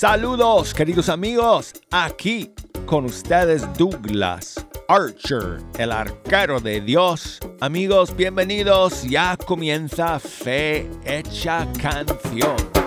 Saludos, queridos amigos. Aquí con ustedes Douglas Archer, el arquero de Dios. Amigos, bienvenidos. Ya comienza Fe Hecha Canción.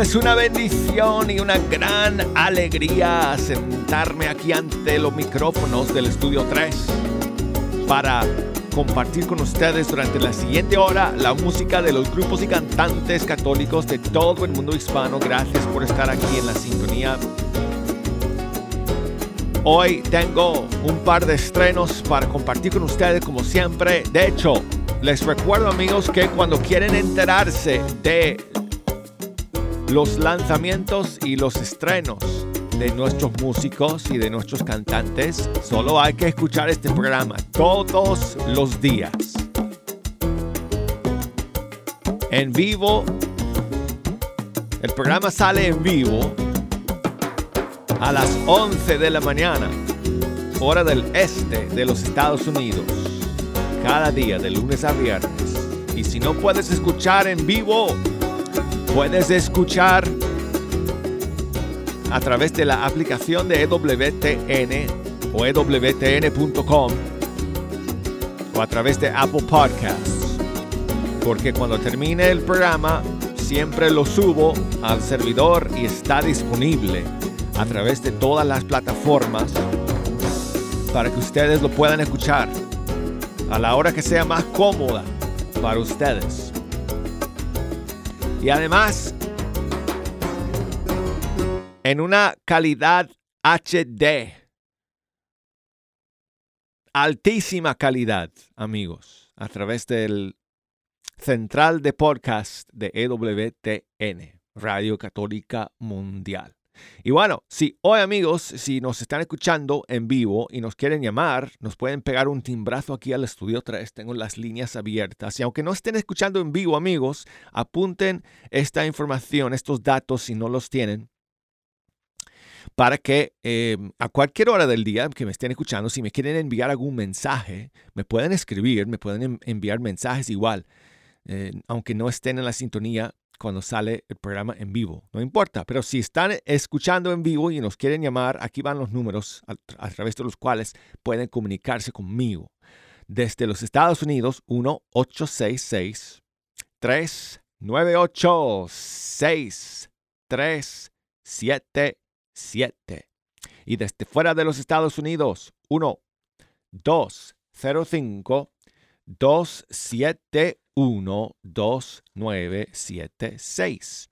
Es una bendición y una gran alegría sentarme aquí ante los micrófonos del Estudio 3 para compartir con ustedes durante la siguiente hora la música de los grupos y cantantes católicos de todo el mundo hispano. Gracias por estar aquí en la sintonía. Hoy tengo un par de estrenos para compartir con ustedes como siempre. De hecho, les recuerdo amigos que cuando quieren enterarse de los lanzamientos y los estrenos de nuestros músicos y de nuestros cantantes, solo hay que escuchar este programa todos los días. En vivo, el programa sale en vivo a las 11 de la mañana, hora del este de los Estados Unidos, cada día de lunes a viernes. Y si no puedes escuchar en vivo, puedes escuchar a través de la aplicación de EWTN o EWTN.com o a través de Apple Podcasts. Porque cuando termine el programa, siempre lo subo al servidor y está disponible a través de todas las plataformas para que ustedes lo puedan escuchar a la hora que sea más cómoda para ustedes. Y además, en una calidad HD. Altísima calidad, amigos, a través del central de podcast de EWTN, Radio Católica Mundial. Y bueno, si hoy amigos, si nos están escuchando en vivo y nos quieren llamar, nos pueden pegar un timbrazo aquí al estudio 3. Tengo las líneas abiertas. Y aunque no estén escuchando en vivo amigos, apunten esta información, estos datos si no los tienen para que eh, a cualquier hora del día que me estén escuchando, si me quieren enviar algún mensaje, me pueden escribir, me pueden enviar mensajes igual, eh, aunque no estén en la sintonía cuando sale el programa en vivo. No importa, pero si están escuchando en vivo y nos quieren llamar, aquí van los números a, a través de los cuales pueden comunicarse conmigo. Desde los Estados Unidos, 1-866 398 6377 Y desde fuera de los Estados Unidos, 1-205 271-2976.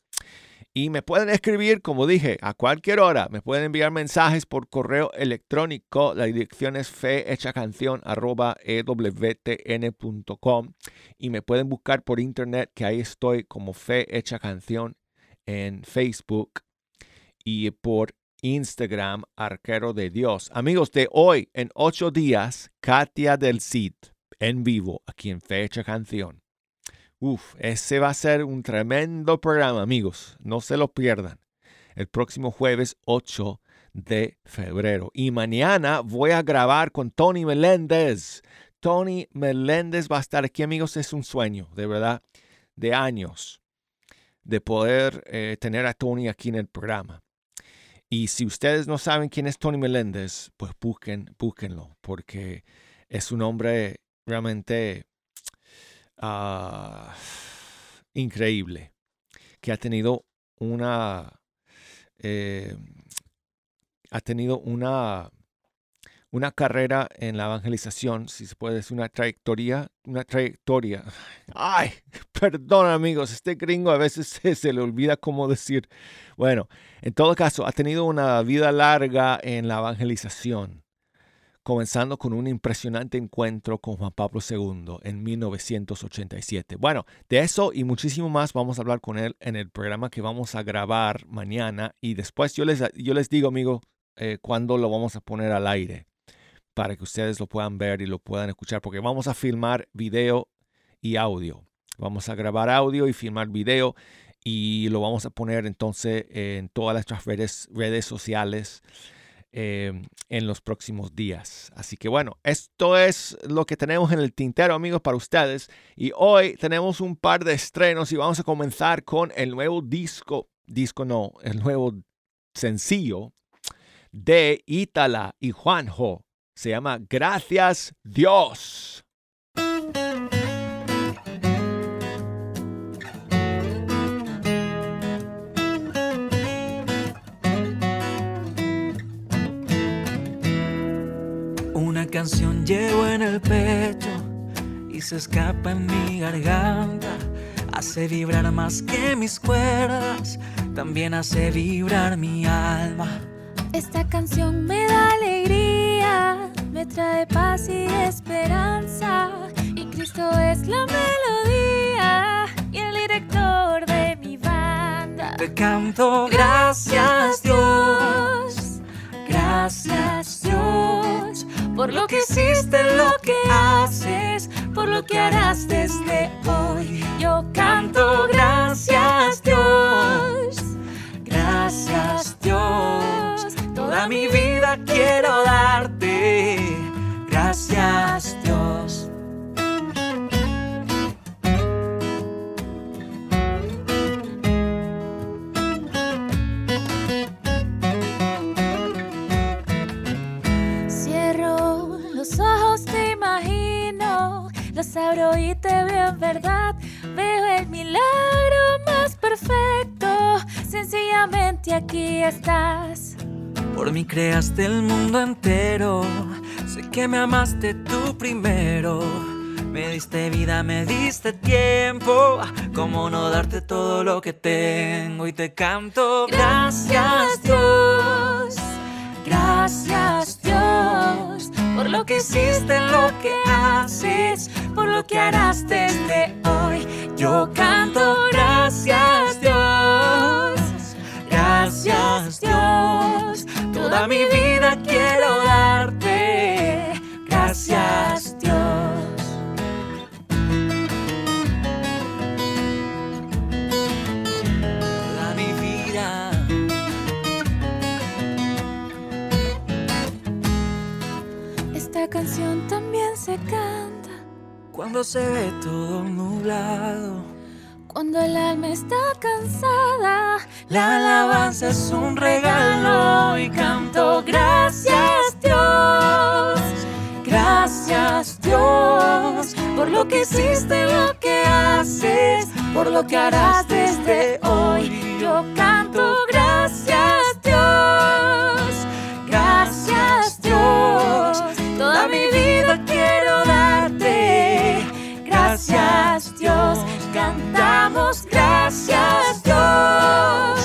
Y me pueden escribir, como dije, a cualquier hora. Me pueden enviar mensajes por correo electrónico. La dirección es fehechacanción.ewtn.com y me pueden buscar por internet, que ahí estoy como Fe Hecha Canción en Facebook y por Instagram, Arquero de Dios. Amigos, de hoy en ocho días, Katia del Cid en vivo aquí en Fecha Canción. Uf, ese va a ser un tremendo programa, amigos. No se lo pierdan. El próximo jueves 8 de febrero. Y mañana voy a grabar con Tony Meléndez. Tony Meléndez va a estar aquí, amigos. Es un sueño, de verdad, de años, de poder eh, tener a Tony aquí en el programa. Y si ustedes no saben quién es Tony Meléndez, pues busquen, búsquenlo, porque es un hombre realmente uh, increíble, que ha tenido una, eh, ha tenido una, una carrera en la evangelización, si se puede decir, una trayectoria, una trayectoria. Ay, perdón amigos, este gringo a veces se, se, le olvida cómo decir. Bueno, en todo caso, ha tenido una vida larga en la evangelización comenzando con un impresionante encuentro con Juan Pablo II en 1987. Bueno, de eso y muchísimo más vamos a hablar con él en el programa que vamos a grabar mañana y después yo les, yo les digo, amigo, eh, cuándo lo vamos a poner al aire para que ustedes lo puedan ver y lo puedan escuchar, porque vamos a filmar video y audio. Vamos a grabar audio y filmar video y lo vamos a poner entonces en todas nuestras redes, redes sociales eh, en los próximos días. Así que bueno, esto es lo que tenemos en el tintero, amigos, para ustedes. Y hoy tenemos un par de estrenos y vamos a comenzar con el nuevo disco, disco no, el nuevo sencillo de Ítala y Juanjo. Se llama Gracias Dios. Canción llevo en el pecho y se escapa en mi garganta. Hace vibrar más que mis cuerdas, también hace vibrar mi alma. Esta canción me da alegría, me trae paz y esperanza. Y Cristo es la melodía y el director de mi banda. Te canto gracias Dios, gracias Dios, por lo que hiciste, lo que haces, por lo que harás desde hoy. Yo canto gracias Dios, gracias Dios, toda mi vida quiero darte, gracias Dios. Los abro y te veo en verdad. Veo el milagro más perfecto, sencillamente aquí estás. Por mí creaste el mundo entero. Sé que me amaste tú primero. Me diste vida, me diste tiempo. ¿Cómo no darte todo lo que tengo? Y te canto gracias Dios. Gracias. Por lo que hiciste, lo que haces. Por lo que harás desde hoy. Yo canto gracias Dios. Gracias Dios. Toda mi vida quiero darte. Gracias Esta canción también se canta Cuando se ve todo nublado. cuando el alma está cansada. La alabanza es un regalo y canto gracias Dios, gracias Dios por lo que hiciste, lo que haces, por lo que harás desde hoy. Yo canto gracias Dios, gracias Dios, toda mi vida quiero darte. Gracias Dios, cantamos gracias Dios,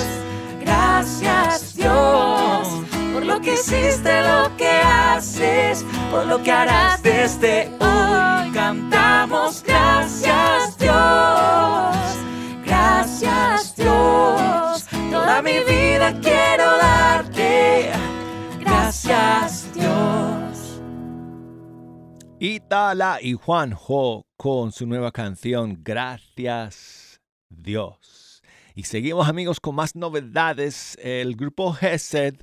gracias Dios, por lo que hiciste, lo que haces, por lo que harás desde hoy. Cantamos gracias Dios, gracias Dios, toda mi vida quiero darte. Gracias Dios. Itala y Juanjo con su nueva canción Gracias Dios. Y seguimos amigos con más novedades. El grupo Gesed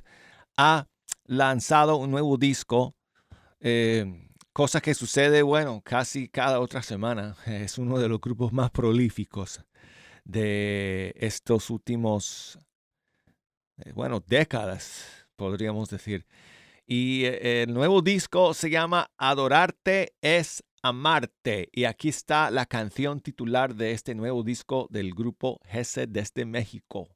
ha lanzado un nuevo disco. eh, cosa que sucede, bueno, casi cada otra semana. Es uno de los grupos más prolíficos de estos últimos, eh, bueno, décadas, podríamos decir. Y eh, el nuevo disco se llama Adorarte es amarte. Y aquí está la canción titular de este nuevo disco del grupo Gesed desde México.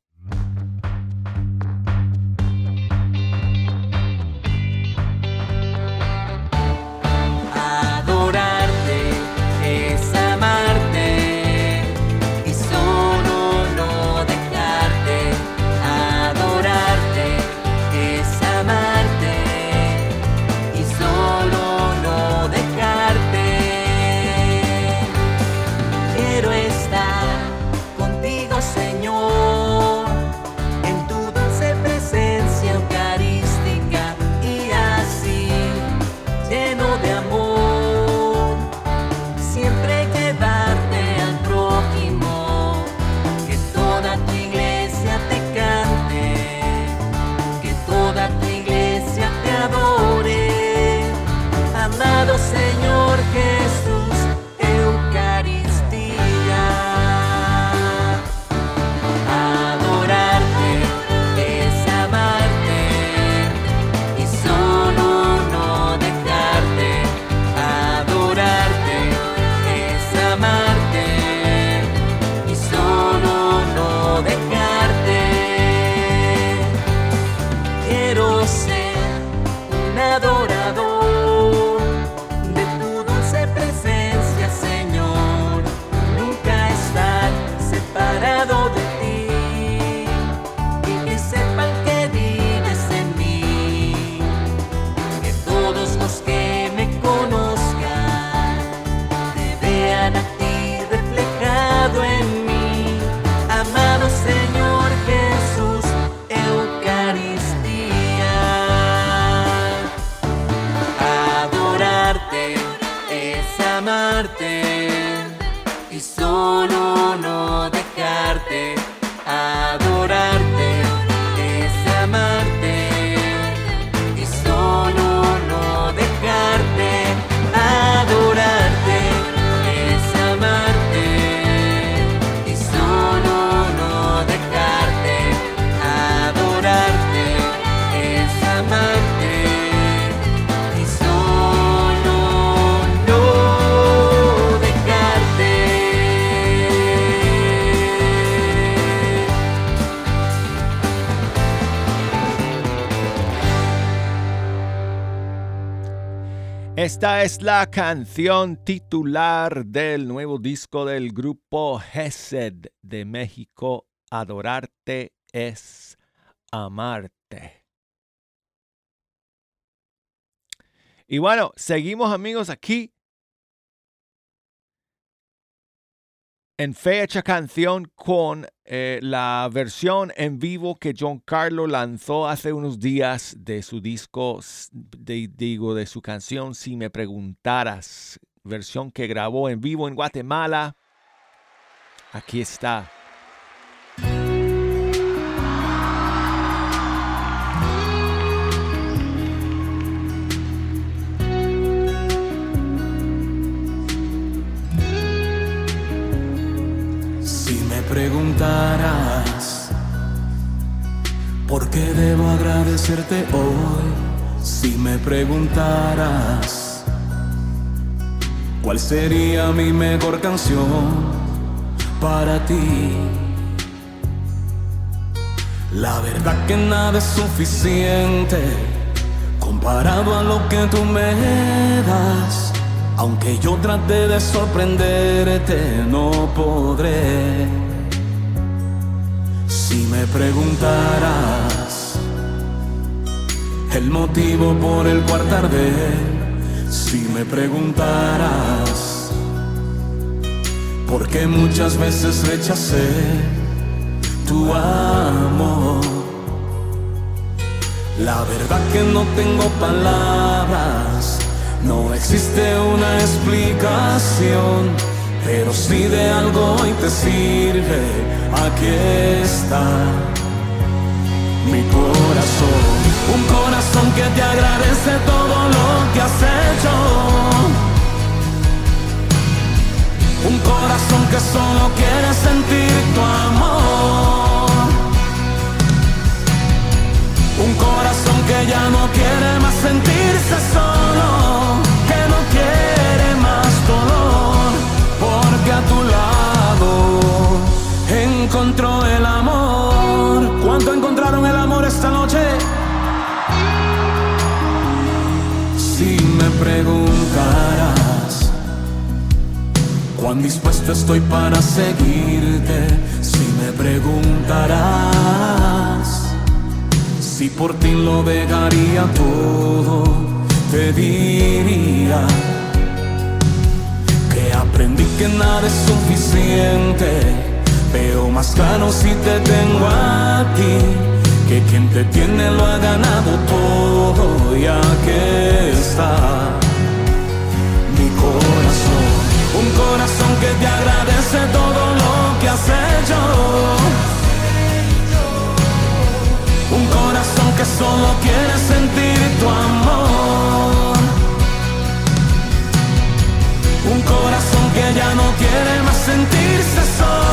Esta es la canción titular del nuevo disco del grupo Gesed de México, Adorarte es amarte. Y bueno, seguimos amigos aquí en Fecha Canción con eh, la versión en vivo que John Carlo lanzó hace unos días de su disco, de- digo, de su canción Si me preguntaras, versión que grabó en vivo en Guatemala. Aquí está. Preguntaras por qué debo agradecerte hoy, si me preguntaras cuál sería mi mejor canción para ti, la verdad que nada es suficiente comparado a lo que tú me das. Aunque yo trate de sorprenderte, no podré. Si me preguntaras el motivo por el cual tardé, si me preguntaras por qué muchas veces rechacé tu amor. La verdad que no tengo palabras, no existe una explicación, pero si de algo hoy te sirve, aquí está mi corazón. Un corazón que te agradece todo lo que has hecho. Un corazón que solo quiere sentir tu amor. Un corazón que ya no quiere más sentirse solo, que no quiere a tu lado encontró el amor. ¿Cuánto encontraron el amor esta noche? Si me preguntaras cuán dispuesto estoy para seguirte, si me preguntarás si por ti lo dejaría todo, te diría aprendí que nada es suficiente. Veo más claro si te tengo a ti, que quien te tiene lo ha ganado todo, y aquí está mi corazón. Un corazón que te agradece todo lo que has hecho. Un corazón que solo quiere sentir tu amor. Un corazón que ya no quiere más sentirse solo,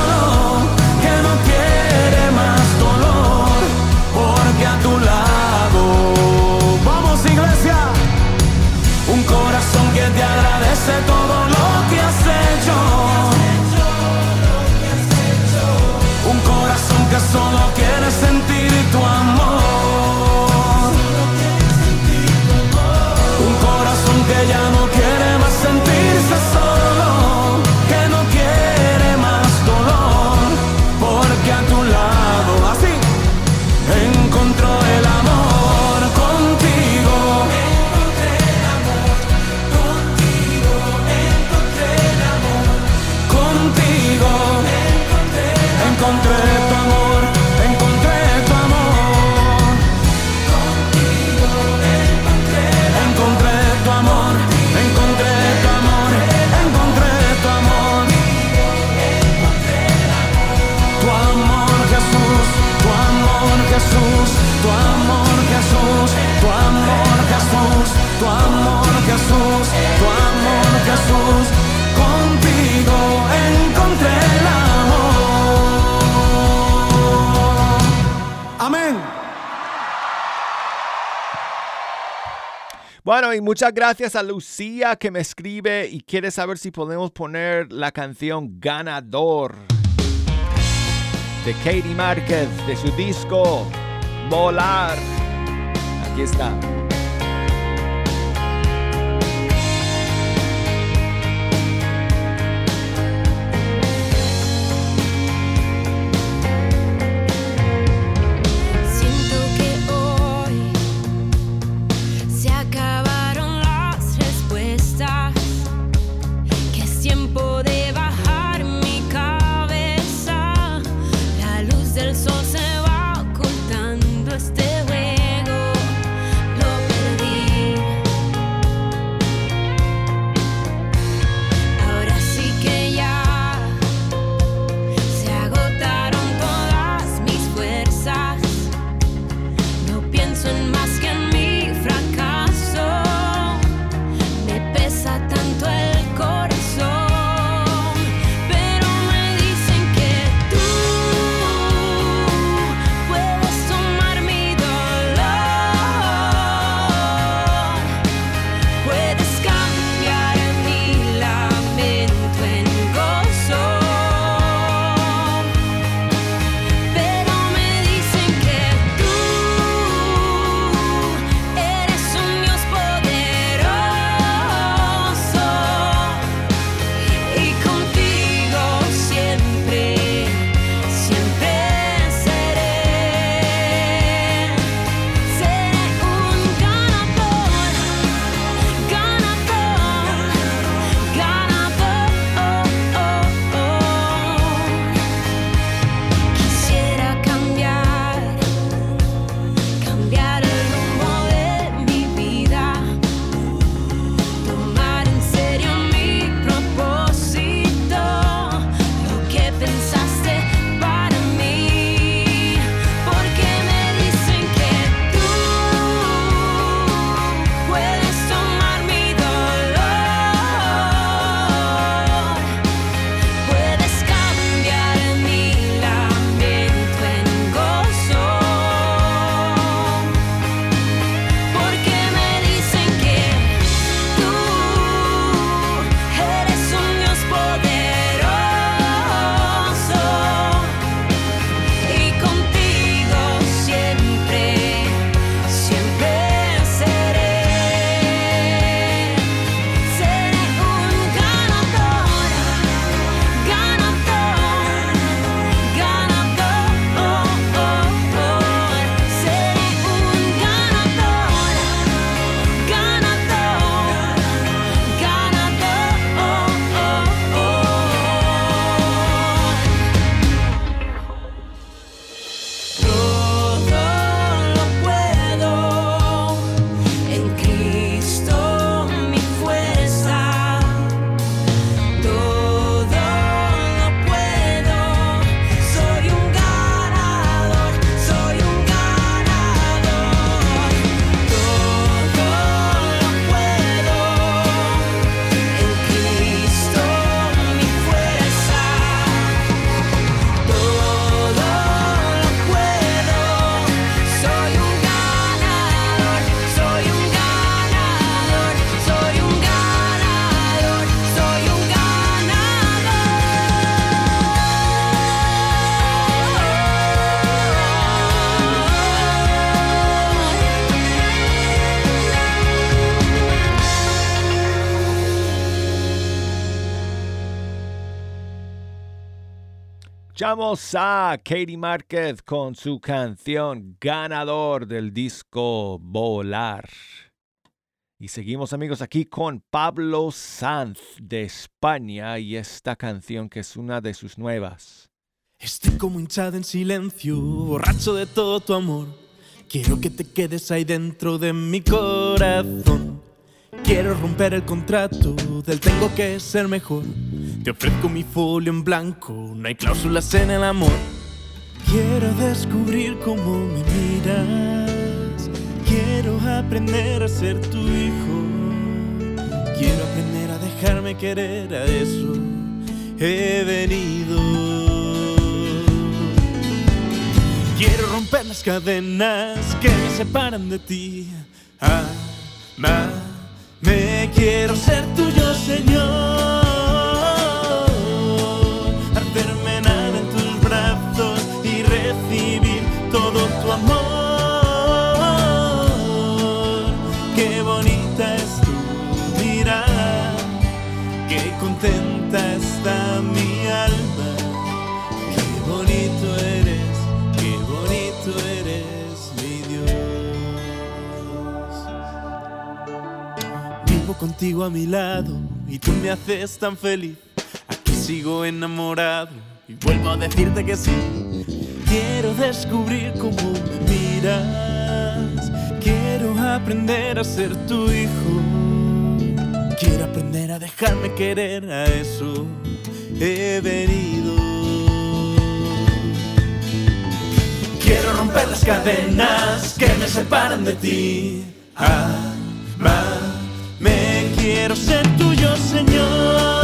Bueno, y muchas gracias a Lucía que me escribe y quiere saber si podemos poner la canción Ganador de Katie Márquez de su disco Volar. Aquí está. A Katie Márquez con su canción ganador del disco Volar. Y seguimos amigos aquí con Pablo Sanz de España y esta canción que es una de sus nuevas. Estoy como hinchado en silencio, borracho de todo tu amor. Quiero que te quedes ahí dentro de mi corazón. Quiero romper el contrato del tengo que ser mejor. Te ofrezco mi folio en blanco, no hay cláusulas en el amor. Quiero descubrir cómo me miras. Quiero aprender a ser tu hijo. Quiero aprender a dejarme querer, a eso he venido. Quiero romper las cadenas que me separan de ti. Me quiero ser tuyo, Señor. Hacerme en tus brazos y recibir todo tu amor. Qué bonita es tu mirada, qué contenta contigo a mi lado y tú me haces tan feliz. Aquí sigo enamorado y vuelvo a decirte que sí. Quiero descubrir cómo me miras. Quiero aprender a ser tu hijo. Quiero aprender a dejarme querer. A eso he venido. Quiero romper las cadenas que me separan de ti. me quiero ser tuyo, Señor.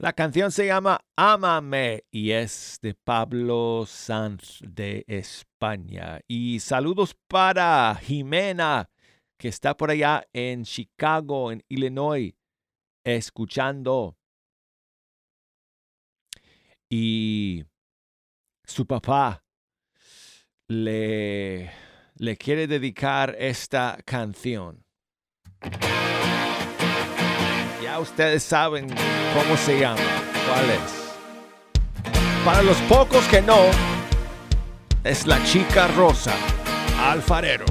La canción se llama Ámame y es de Pablo Sanz de España. Y saludos para Jimena, que está por allá en Chicago, en Illinois, escuchando. Y su papá le, le quiere dedicar esta canción. Ustedes saben cómo se llama, cuál es. Para los pocos que no, es la chica rosa, alfareros.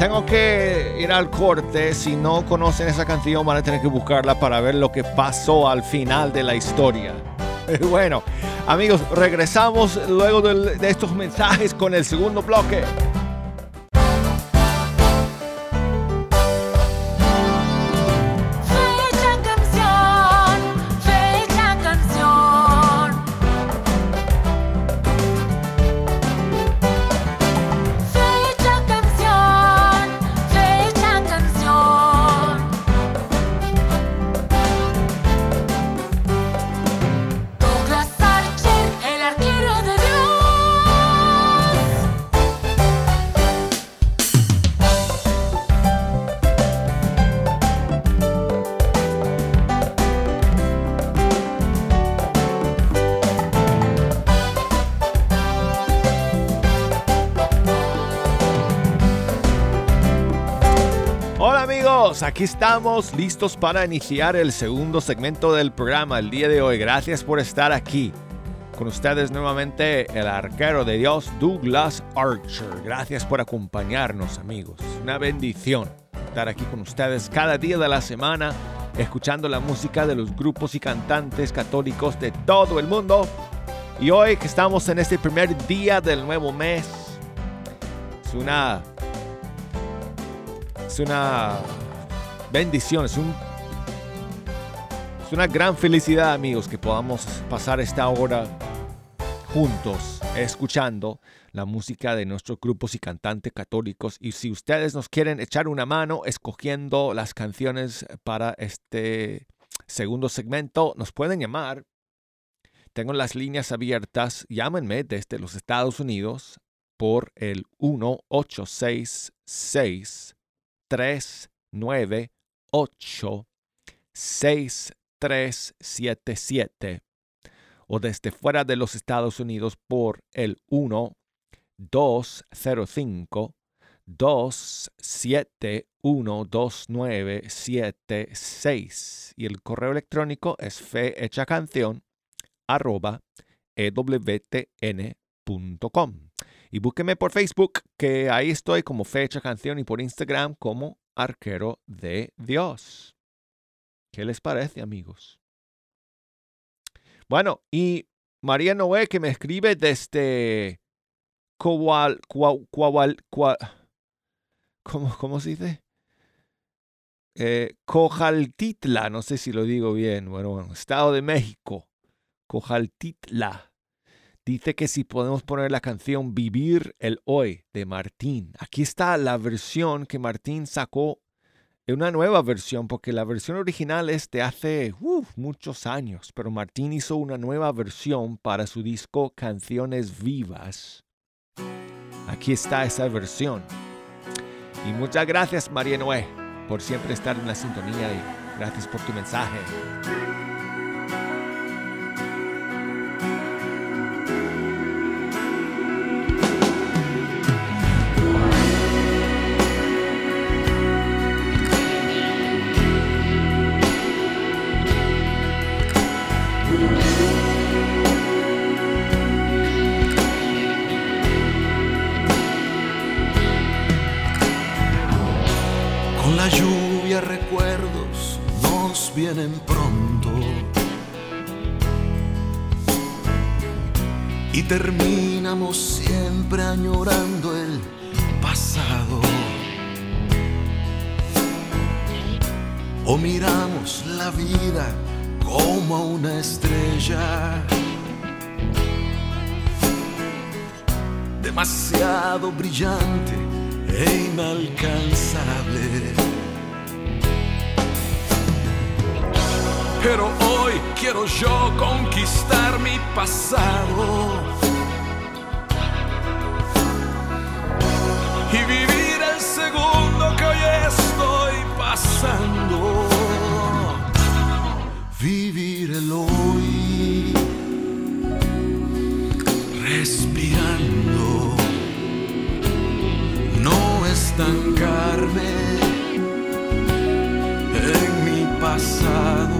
Tengo que ir al corte. Si no conocen esa canción van a tener que buscarla para ver lo que pasó al final de la historia. Bueno, amigos, regresamos luego de estos mensajes con el segundo bloque. Aquí estamos listos para iniciar el segundo segmento del programa el día de hoy. Gracias por estar aquí. Con ustedes nuevamente el arquero de Dios, Douglas Archer. Gracias por acompañarnos amigos. Una bendición estar aquí con ustedes cada día de la semana, escuchando la música de los grupos y cantantes católicos de todo el mundo. Y hoy que estamos en este primer día del nuevo mes, es una es una bendición, es, un, es una gran felicidad amigos que podamos pasar esta hora juntos escuchando la música de nuestros grupos y cantantes católicos. Y si ustedes nos quieren echar una mano escogiendo las canciones para este segundo segmento, nos pueden llamar. Tengo las líneas abiertas. Llámenme desde los Estados Unidos por el 1866 398 6377 o desde fuera de los Estados Unidos por el 1 205 271 2976 y el correo electrónico es fehechacanción arroba ewtn.com y búsqueme por Facebook, que ahí estoy como Fecha Canción, y por Instagram como Arquero de Dios. ¿Qué les parece, amigos? Bueno, y María Noé, que me escribe desde Coal, ¿cómo, ¿cómo se dice? Eh, Cojaltitla, no sé si lo digo bien, bueno, bueno, Estado de México, Cojaltitla. Dice que si podemos poner la canción Vivir el Hoy de Martín. Aquí está la versión que Martín sacó, una nueva versión, porque la versión original es de hace muchos años, pero Martín hizo una nueva versión para su disco Canciones Vivas. Aquí está esa versión. Y muchas gracias María Noé por siempre estar en la sintonía y gracias por tu mensaje. Lluvia recuerdos nos vienen pronto. Y terminamos siempre añorando el pasado. O miramos la vida como una estrella. Demasiado brillante e inalcanzable. Pero hoy quiero yo conquistar mi pasado y vivir el pasando. Vivir el hoy, respirando, no estancarme en mi pasado.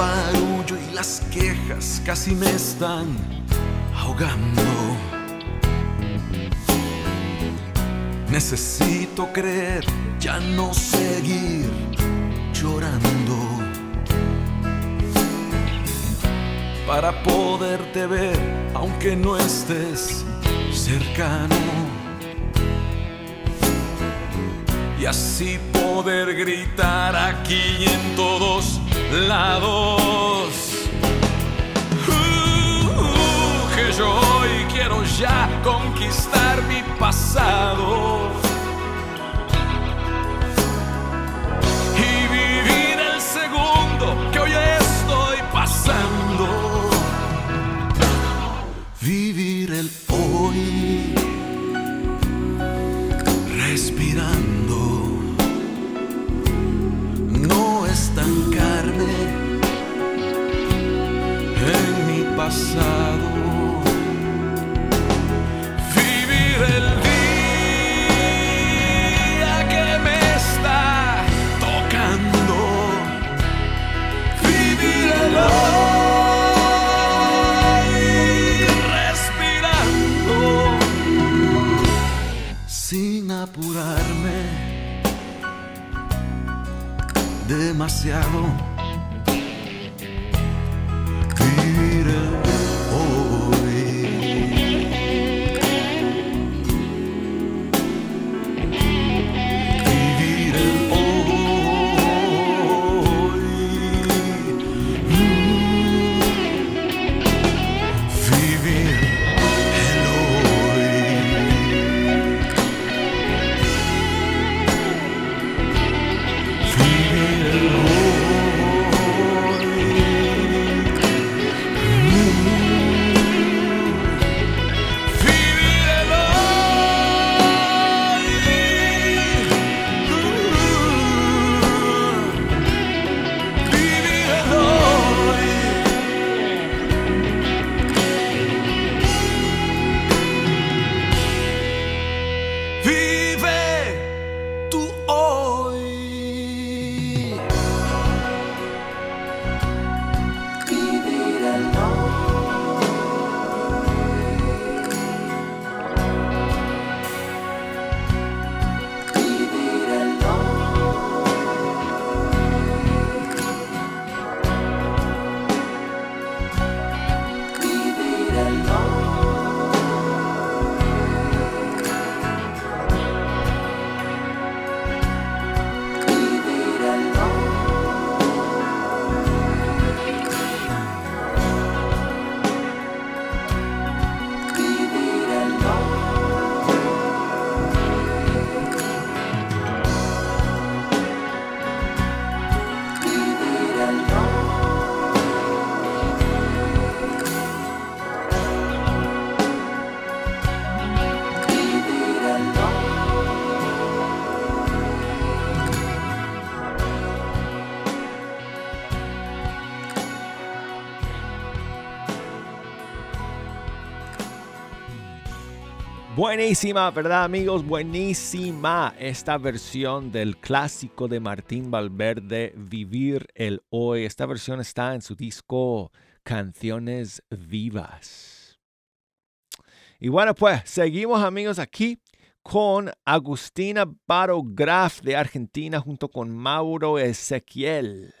barullo y las quejas casi me están ahogando. Necesito creer, ya no seguir llorando. Para poderte ver, aunque no estés cercano. y así poder gritar aquí y en todos lados. Uh, uh, que yo hoy quiero ya conquistar mi pasado. Y vivir el segundo que hoy estoy pasando. Vivir el pasado. Vivir el día que me está tocando. Vivir el hoy respirando sin apurarme demasiado. Buenísima, ¿verdad amigos? Buenísima esta versión del clásico de Martín Valverde, Vivir el Hoy. Esta versión está en su disco Canciones Vivas. Y bueno, pues seguimos amigos aquí con Agustina Barograf de Argentina junto con Mauro Ezequiel.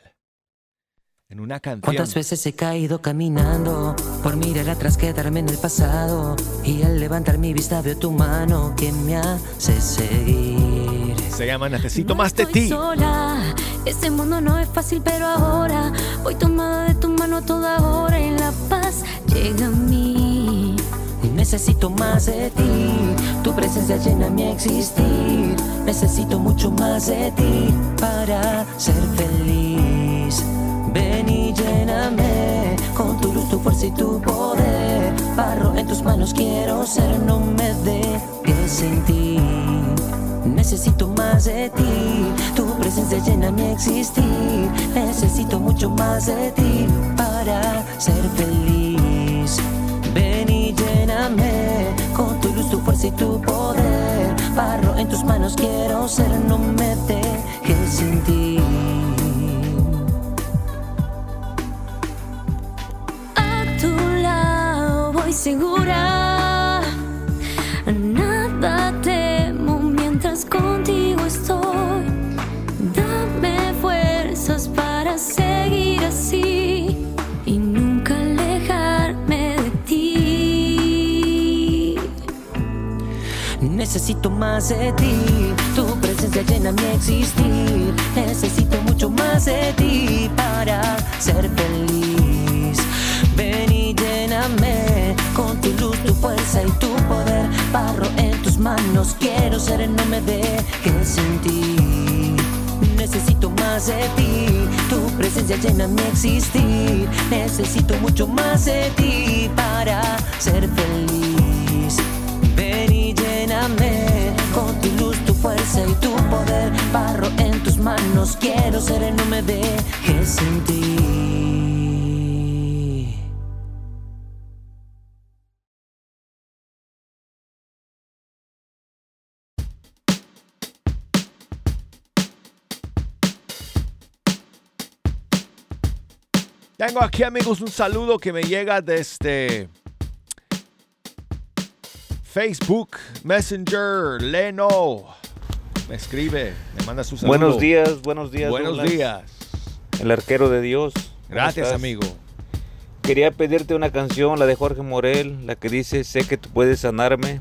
En una canción. ¿Cuántas veces he caído caminando por mirar atrás, quedarme en el pasado? Y al levantar mi vista veo tu mano que me hace seguir. Se llama Necesito No más de ti. sola, este mundo no es fácil, pero ahora voy tomada de tu mano toda hora y la paz llega a mí. Necesito más de ti, tu presencia llena mi existir. Necesito mucho más de ti para ser feliz. Ven y lléname con tu luz, tu fuerza y tu poder. Barro en tus manos quiero ser, no me dejes sin ti. Necesito más de ti, tu presencia llena mi existir. Necesito mucho más de ti para ser feliz. Ven y lléname con tu luz, tu fuerza y tu poder. Barro en tus manos quiero ser, no me dejes sin ti. Necesito más de ti, tu presencia llena mi existir. Necesito mucho más de ti para ser feliz. Ven y lléname con tu luz, tu fuerza y tu poder. Barro en tus manos, quiero ser, no me dejes sin ti. Necesito más de ti, tu presencia llena mi existir. Necesito mucho más de ti para ser feliz. Ven y lléname y tu poder. Barro en tus manos, quiero ser, no me dejes sin ti. Tengo aquí amigos un saludo que me llega desde Facebook, Messenger, Leno. Me escribe, me manda su saludo. Buenos días, buenos días. Buenos Douglas, días. El arquero de Dios. ¿Cómo Gracias amigo. Quería pedirte una canción, la de Jorge Morel, la que dice Sé que tú puedes sanarme.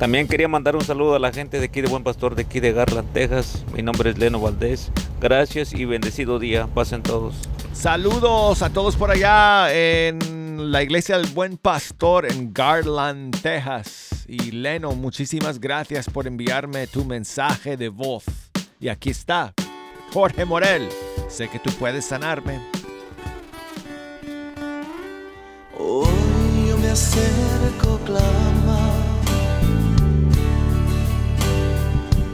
También quería mandar un saludo a la gente de aquí de Buen Pastor, de aquí de Garland, Texas. Mi nombre es Leno Valdés. Gracias y bendecido día. Pasen todos. Saludos a todos por allá en la iglesia del Buen Pastor en Garland, Texas. Y Leno, muchísimas gracias por enviarme tu mensaje de voz. Y aquí está, Jorge Morel. Sé que tú puedes sanarme. Hoy yo me acerco, clama,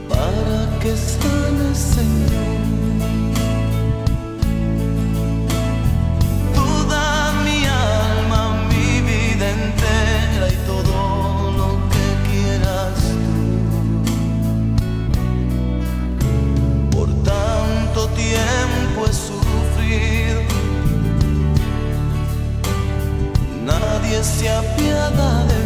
para que sane, Señor. Sufrido. Nadie se apiada de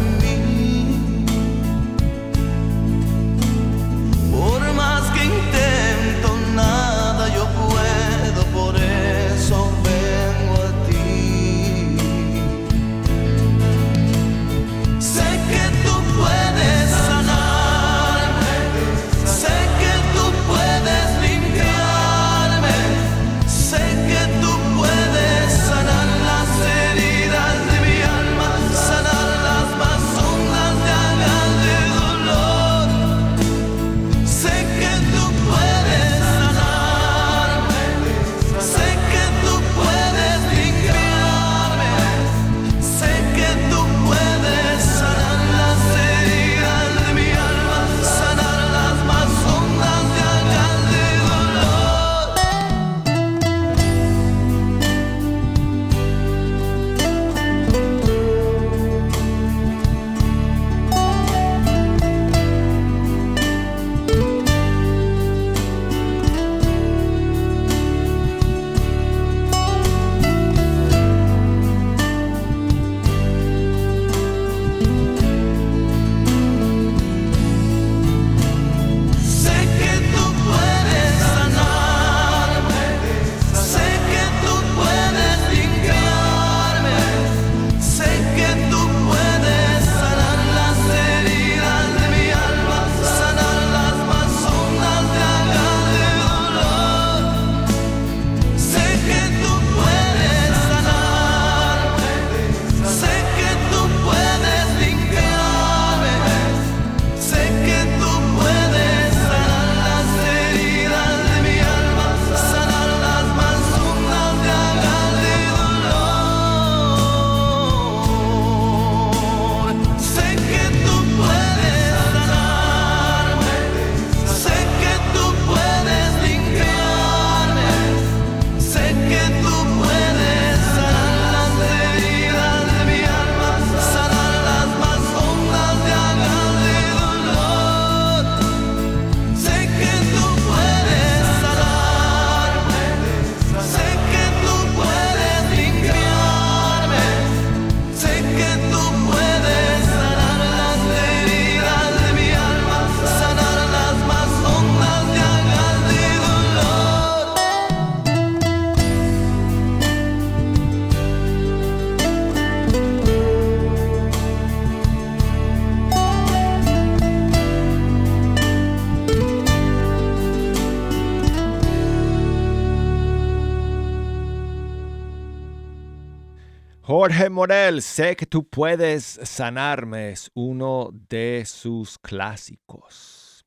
Jorge Morel, sé que tú puedes sanarme, es uno de sus clásicos.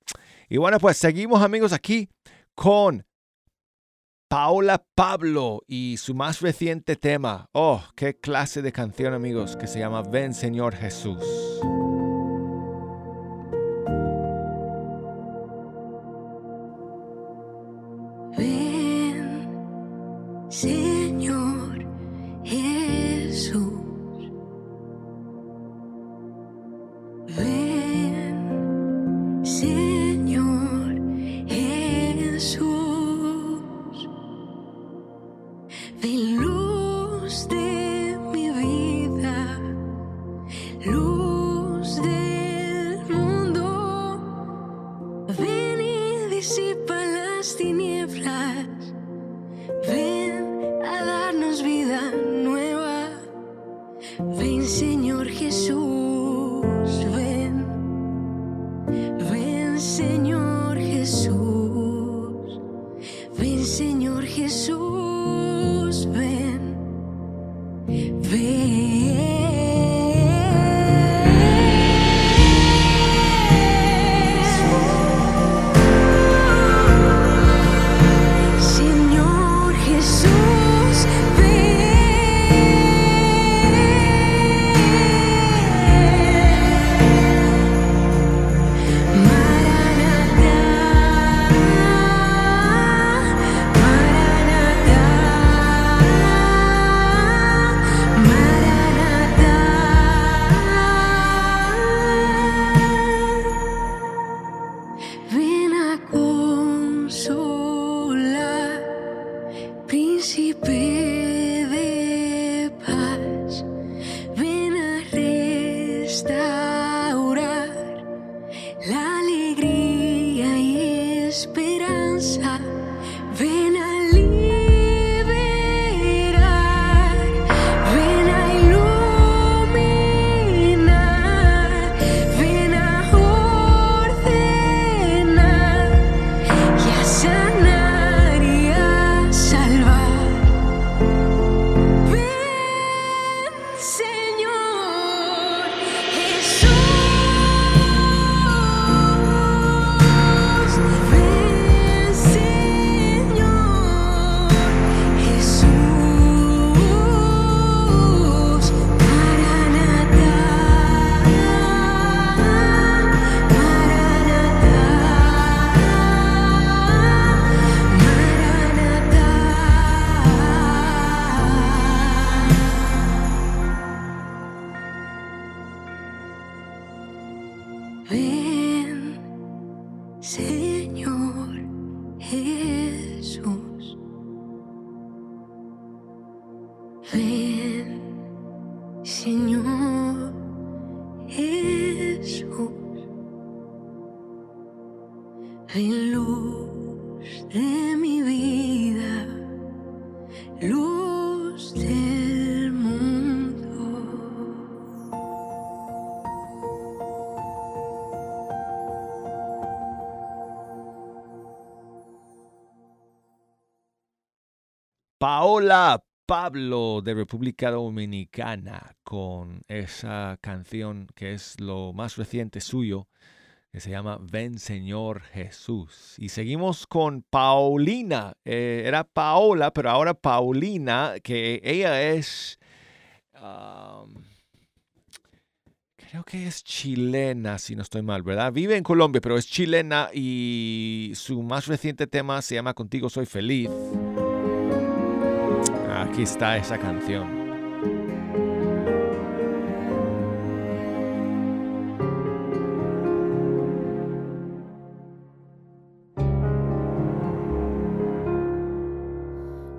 Y bueno, pues seguimos amigos aquí con Paola Pablo y su más reciente tema. Oh, qué clase de canción amigos que se llama Ven Señor Jesús. be Pablo de República Dominicana con esa canción que es lo más reciente suyo, que se llama Ven Señor Jesús. Y seguimos con Paulina. Eh, era Paola, pero ahora Paulina, que ella es... creo que es chilena, si no estoy mal, ¿verdad? Vive en Colombia, pero es chilena y su más reciente tema se llama Contigo Soy Feliz. Aquí está esa canción.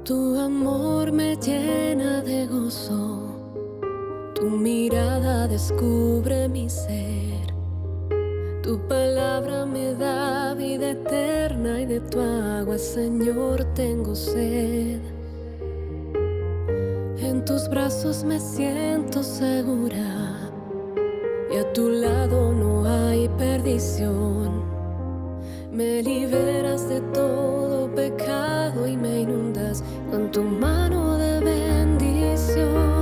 Tu amor me llena de gozo, tu mirada descubre mi ser, tu palabra me da vida eterna y de tu agua, Señor, tengo sed. En tus brazos me siento segura y a tu lado no hay perdición. Me liberas de todo pecado y me inundas con tu mano de bendición.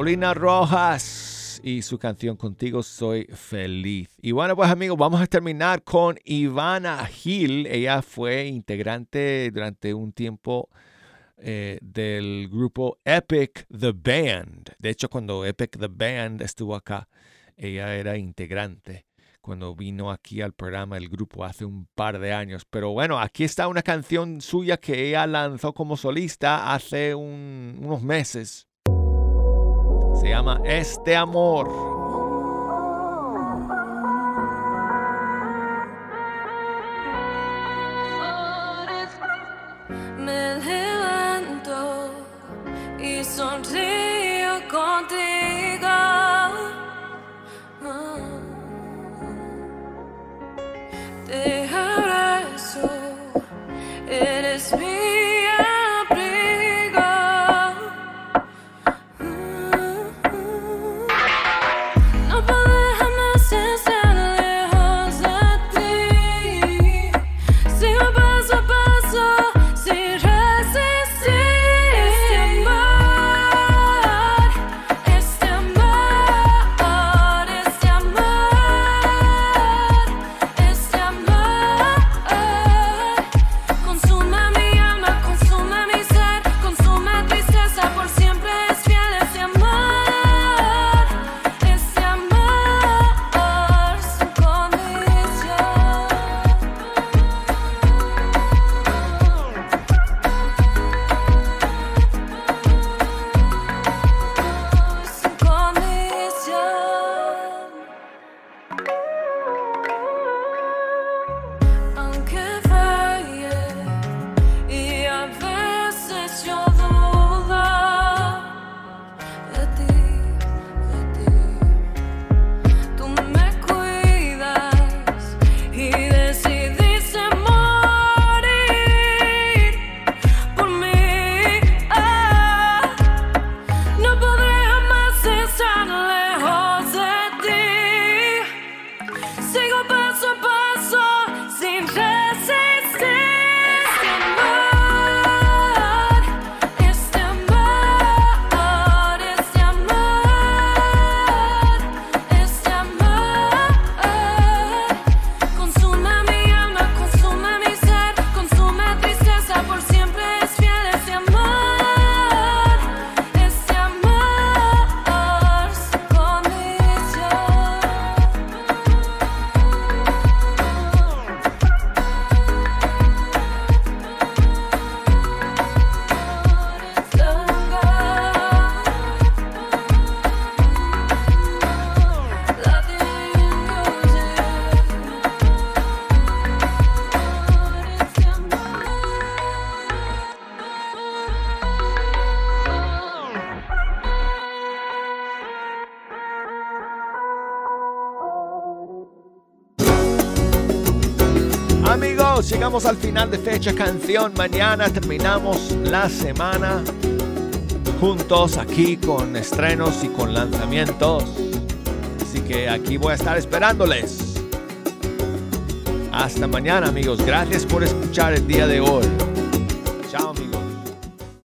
Paulina Rojas y su canción Contigo Soy Feliz. Y bueno, pues amigos, vamos a terminar con Ivana Gil. Ella fue integrante durante un tiempo eh, del grupo Epic The Band. De hecho, cuando Epic The Band estuvo acá, ella era integrante cuando vino aquí al programa el grupo hace un par de años. Pero bueno, aquí está una canción suya que ella lanzó como solista hace un- unos meses. Se llama Este Amor. Te abrazo, eres de fecha canción. Mañana terminamos la semana juntos aquí con estrenos y con lanzamientos. Así que aquí voy a estar esperándoles. Hasta mañana amigos. Gracias por escuchar el día de hoy.